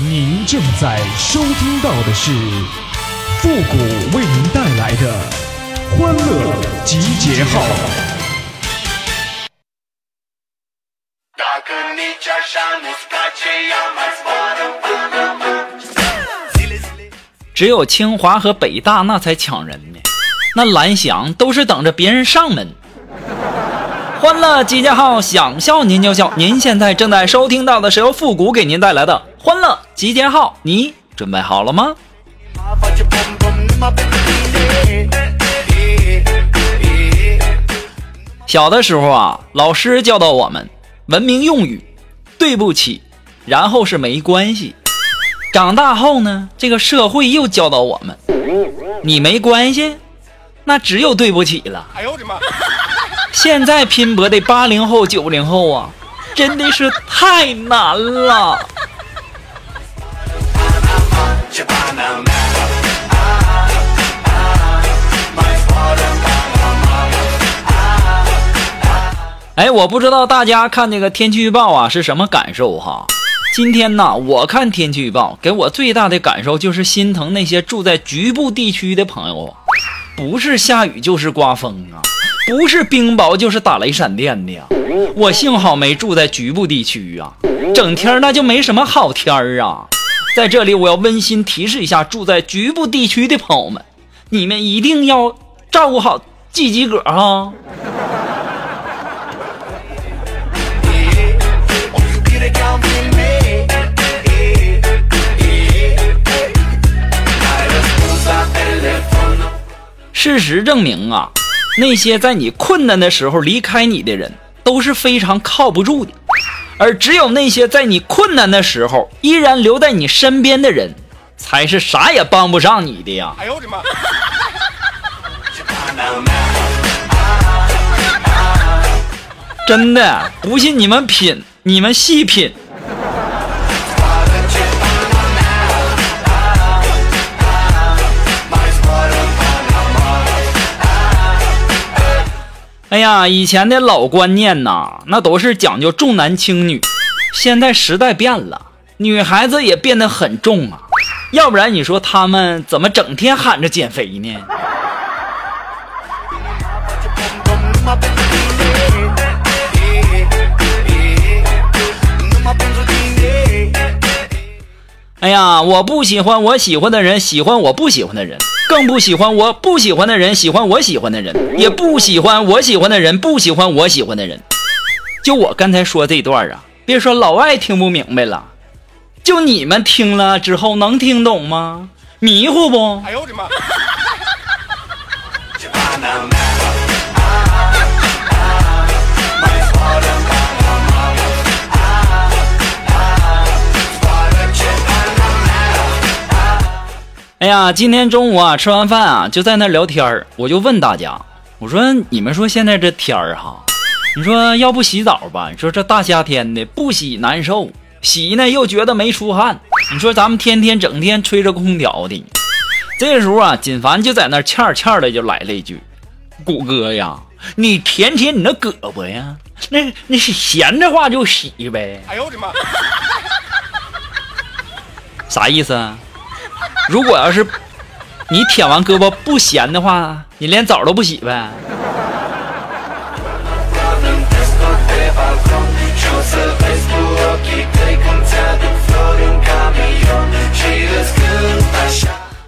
您正在收听到的是复古为您带来的欢乐集结号。只有清华和北大那才抢人呢，那蓝翔都是等着别人上门。欢乐集结号，想笑您就笑。您现在正在收听到的是由复古给您带来的欢乐集结号，你准备好了吗？小的时候啊，老师教导我们文明用语，对不起，然后是没关系。长大后呢，这个社会又教导我们，你没关系，那只有对不起了。哎呦我的妈！现在拼搏的八零后、九零后啊，真的是太难了。哎，我不知道大家看这个天气预报啊是什么感受哈。今天呢，我看天气预报，给我最大的感受就是心疼那些住在局部地区的朋友啊，不是下雨就是刮风啊，不是冰雹就是打雷闪电的呀。我幸好没住在局部地区啊，整天那就没什么好天儿啊。在这里，我要温馨提示一下住在局部地区的朋友们，你们一定要照顾好自己个儿哈。事实证明啊，那些在你困难的时候离开你的人都是非常靠不住的，而只有那些在你困难的时候依然留在你身边的人，才是啥也帮不上你的呀！哎呦我的妈！真的不信你们品，你们细品。哎呀，以前的老观念呐，那都是讲究重男轻女。现在时代变了，女孩子也变得很重啊。要不然你说他们怎么整天喊着减肥呢？哎呀，我不喜欢我喜欢的人喜欢我不喜欢的人。更不喜欢我不喜欢的人喜欢我喜欢的人，也不喜欢我喜欢的人不喜欢我喜欢的人。就我刚才说这段啊，别说老外听不明白了，就你们听了之后能听懂吗？迷糊不？哎呦我的妈！哎呀，今天中午啊，吃完饭啊，就在那聊天儿。我就问大家，我说你们说现在这天儿哈，你说要不洗澡吧？你说这大夏天的不洗难受，洗呢又觉得没出汗。你说咱们天天整天吹着空调的，这时候啊，锦凡就在那欠欠的就来了一句：“谷哥呀，你舔舔你那胳膊呀，那那是闲的话就洗呗。”哎呦我的妈！啥意思啊？如果要是你舔完胳膊不咸的话，你连澡都不洗呗？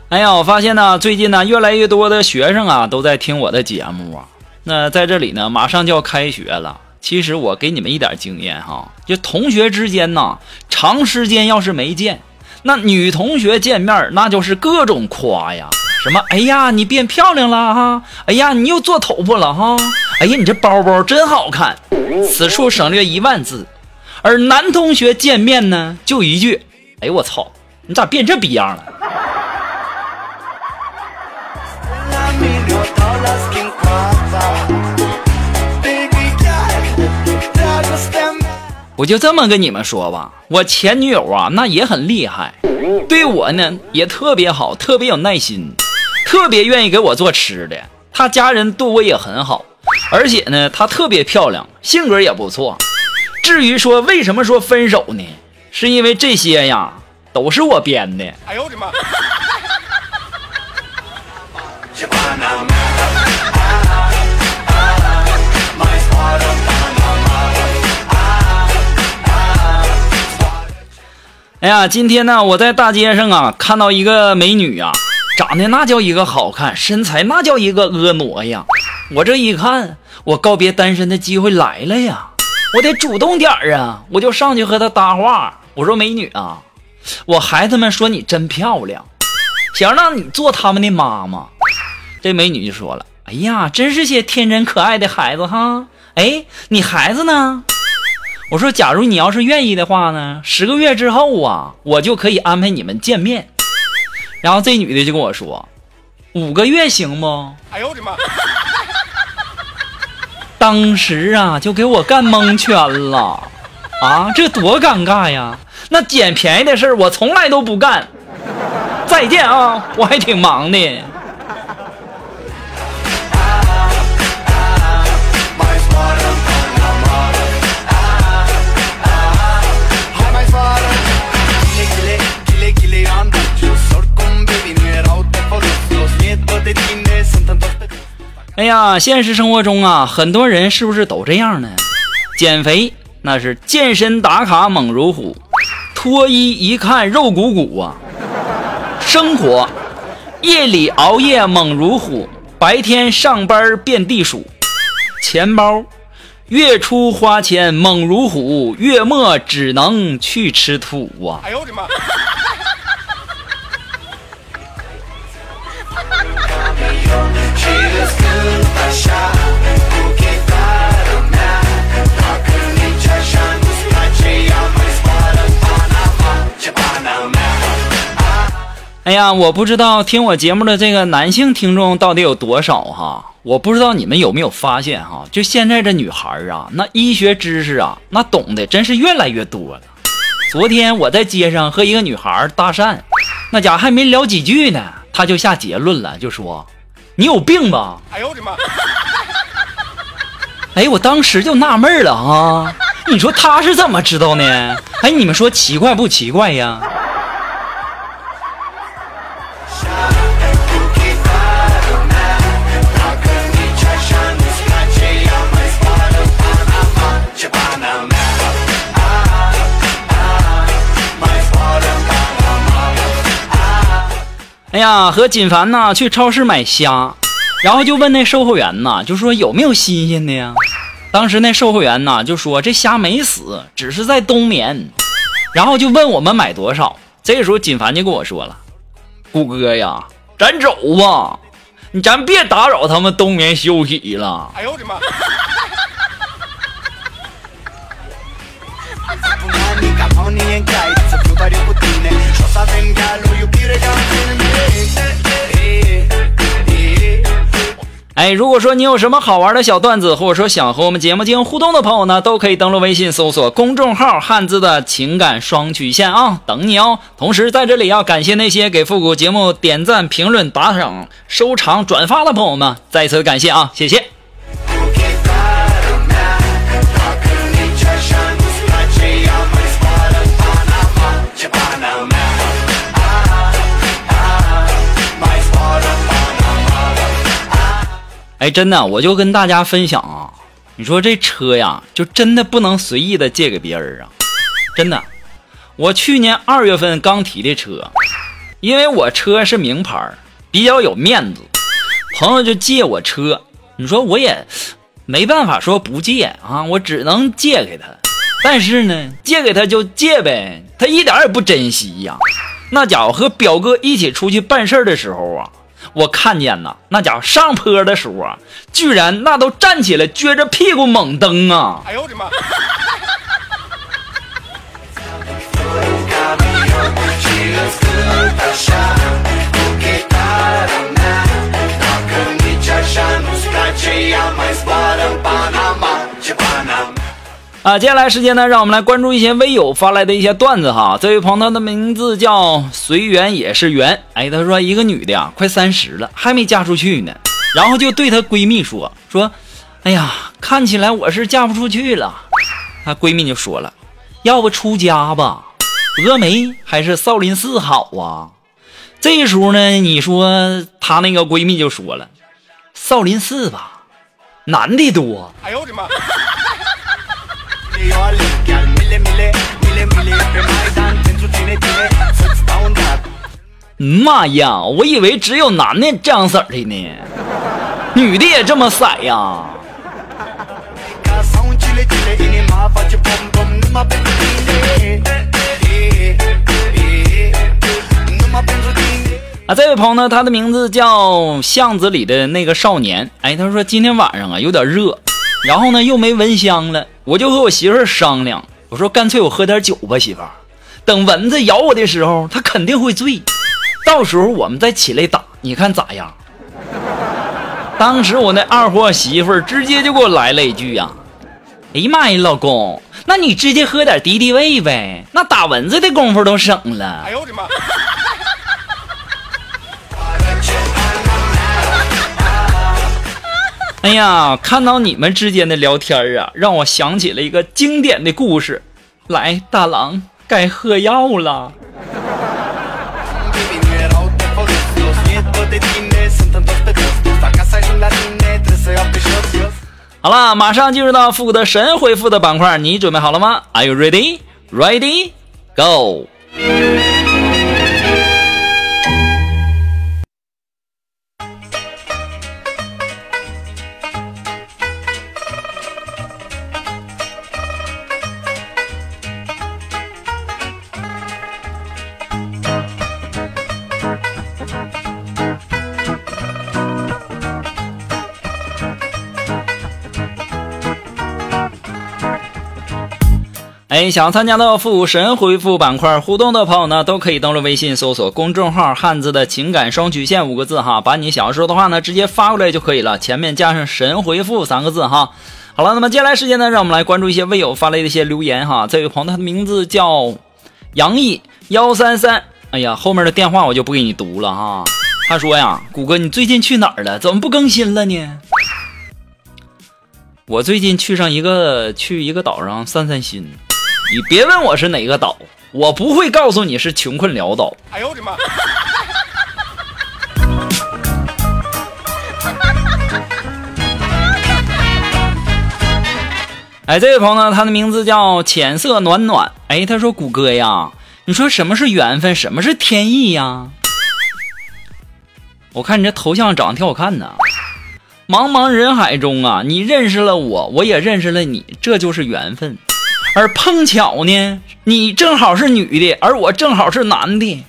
哎呀，我发现呢，最近呢，越来越多的学生啊都在听我的节目啊。那在这里呢，马上就要开学了。其实我给你们一点经验哈，就同学之间呢，长时间要是没见。那女同学见面，那就是各种夸呀，什么哎呀你变漂亮了哈，哎呀你又做头发了哈，哎呀你这包包真好看，此处省略一万字。而男同学见面呢，就一句，哎呦我操，你咋变这逼样了？我就这么跟你们说吧，我前女友啊，那也很厉害，对我呢也特别好，特别有耐心，特别愿意给我做吃的。她家人对我也很好，而且呢，她特别漂亮，性格也不错。至于说为什么说分手呢？是因为这些呀，都是我编的。哎呦我的妈！哎呀，今天呢，我在大街上啊看到一个美女啊，长得那叫一个好看，身材那叫一个婀娜呀。我这一看，我告别单身的机会来了呀，我得主动点儿啊，我就上去和她搭话。我说：“美女啊，我孩子们说你真漂亮，想让你做他们的妈妈。”这美女就说了：“哎呀，真是些天真可爱的孩子哈。哎，你孩子呢？”我说：“假如你要是愿意的话呢，十个月之后啊，我就可以安排你们见面。”然后这女的就跟我说：“五个月行不？”哎呦我的妈！当时啊，就给我干蒙圈了啊，这多尴尬呀！那捡便宜的事儿我从来都不干。再见啊，我还挺忙的。哎呀，现实生活中啊，很多人是不是都这样呢？减肥那是健身打卡猛如虎，脱衣一看肉鼓鼓啊。生活，夜里熬夜猛如虎，白天上班遍地鼠。钱包，月初花钱猛如虎，月末只能去吃土啊。哎呦我的妈！哎呀，我不知道听我节目的这个男性听众到底有多少哈？我不知道你们有没有发现哈？就现在这女孩啊，那医学知识啊，那懂得真是越来越多了。昨天我在街上和一个女孩搭讪，那家伙还没聊几句呢，她就下结论了，就说：“你有病吧？”哎呦我的妈！哎，我当时就纳闷了啊，你说他是怎么知道呢？哎，你们说奇怪不奇怪呀？呀，和锦凡呐去超市买虾，然后就问那售货员呐，就说有没有新鲜的呀？当时那售货员呐就说这虾没死，只是在冬眠。然后就问我们买多少。这个时候锦凡就跟我说了：“谷哥呀，咱走吧，你咱别打扰他们冬眠休息了。”哎呦我的妈！哎，如果说你有什么好玩的小段子，或者说想和我们节目进行互动的朋友呢，都可以登录微信搜索公众号“汉字的情感双曲线”啊，等你哦。同时在这里要感谢那些给复古节目点赞、评论、打赏、收藏、转发的朋友们，再次感谢啊，谢谢。哎，真的，我就跟大家分享啊，你说这车呀，就真的不能随意的借给别人啊，真的。我去年二月份刚提的车，因为我车是名牌，比较有面子，朋友就借我车，你说我也没办法说不借啊，我只能借给他。但是呢，借给他就借呗，他一点也不珍惜呀。那家伙和表哥一起出去办事的时候啊。我看见呐，那家伙上坡的时候啊，居然那都站起来撅着屁股猛蹬啊！哎呦我的妈！啊，接下来时间呢，让我们来关注一些微友发来的一些段子哈。这位朋友的名字叫随缘也是缘，哎，他说一个女的呀，快三十了，还没嫁出去呢，然后就对她闺蜜说说，哎呀，看起来我是嫁不出去了。她闺蜜就说了，要不出家吧？峨眉还是少林寺好啊？这时候呢，你说她那个闺蜜就说了，少林寺吧，男的多。哎呦我的妈！妈呀！我以为只有男的这样色的呢，女的也这么色呀？啊，这位朋友呢，他的名字叫巷子里的那个少年。哎，他说今天晚上啊有点热，然后呢又没蚊香了，我就和我媳妇儿商量，我说干脆我喝点酒吧，媳妇儿，等蚊子咬我的时候，它肯定会醉。到时候我们再起来打，你看咋样？当时我那二货媳妇儿直接就给我来了一句呀：“哎呀妈呀，老公，那你直接喝点敌敌畏呗，那打蚊子的功夫都省了。”哎呦我的妈！哎呀，看到你们之间的聊天啊，让我想起了一个经典的故事。来，大郎，该喝药了。好了，马上进入到复古的神回复的板块，你准备好了吗？Are you ready? Ready? Go! 哎，想参加到复神回复板块互动的朋友呢，都可以登录微信搜索公众号“汉字的情感双曲线”五个字哈，把你想要说的话呢直接发过来就可以了，前面加上“神回复”三个字哈。好了，那么接下来时间呢，让我们来关注一些微友发来的一些留言哈。这位朋友他的名字叫杨毅幺三三，哎呀，后面的电话我就不给你读了哈。他说呀，谷歌你最近去哪儿了？怎么不更新了呢？我最近去上一个去一个岛上散散心。你别问我是哪个岛，我不会告诉你是穷困潦倒。哎呦我的妈！哎，这位朋友呢，他的名字叫浅色暖暖。哎，他说：“谷歌呀，你说什么是缘分，什么是天意呀？”我看你这头像长得挺好看的。茫茫人海中啊，你认识了我，我也认识了你，这就是缘分。而碰巧呢，你正好是女的，而我正好是男的，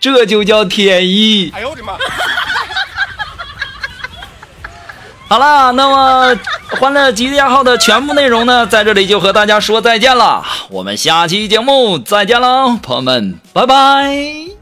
这就叫天意。哎呦我的妈！好了，那么《欢乐集结号》的全部内容呢，在这里就和大家说再见了。我们下期节目再见喽，朋友们，拜拜。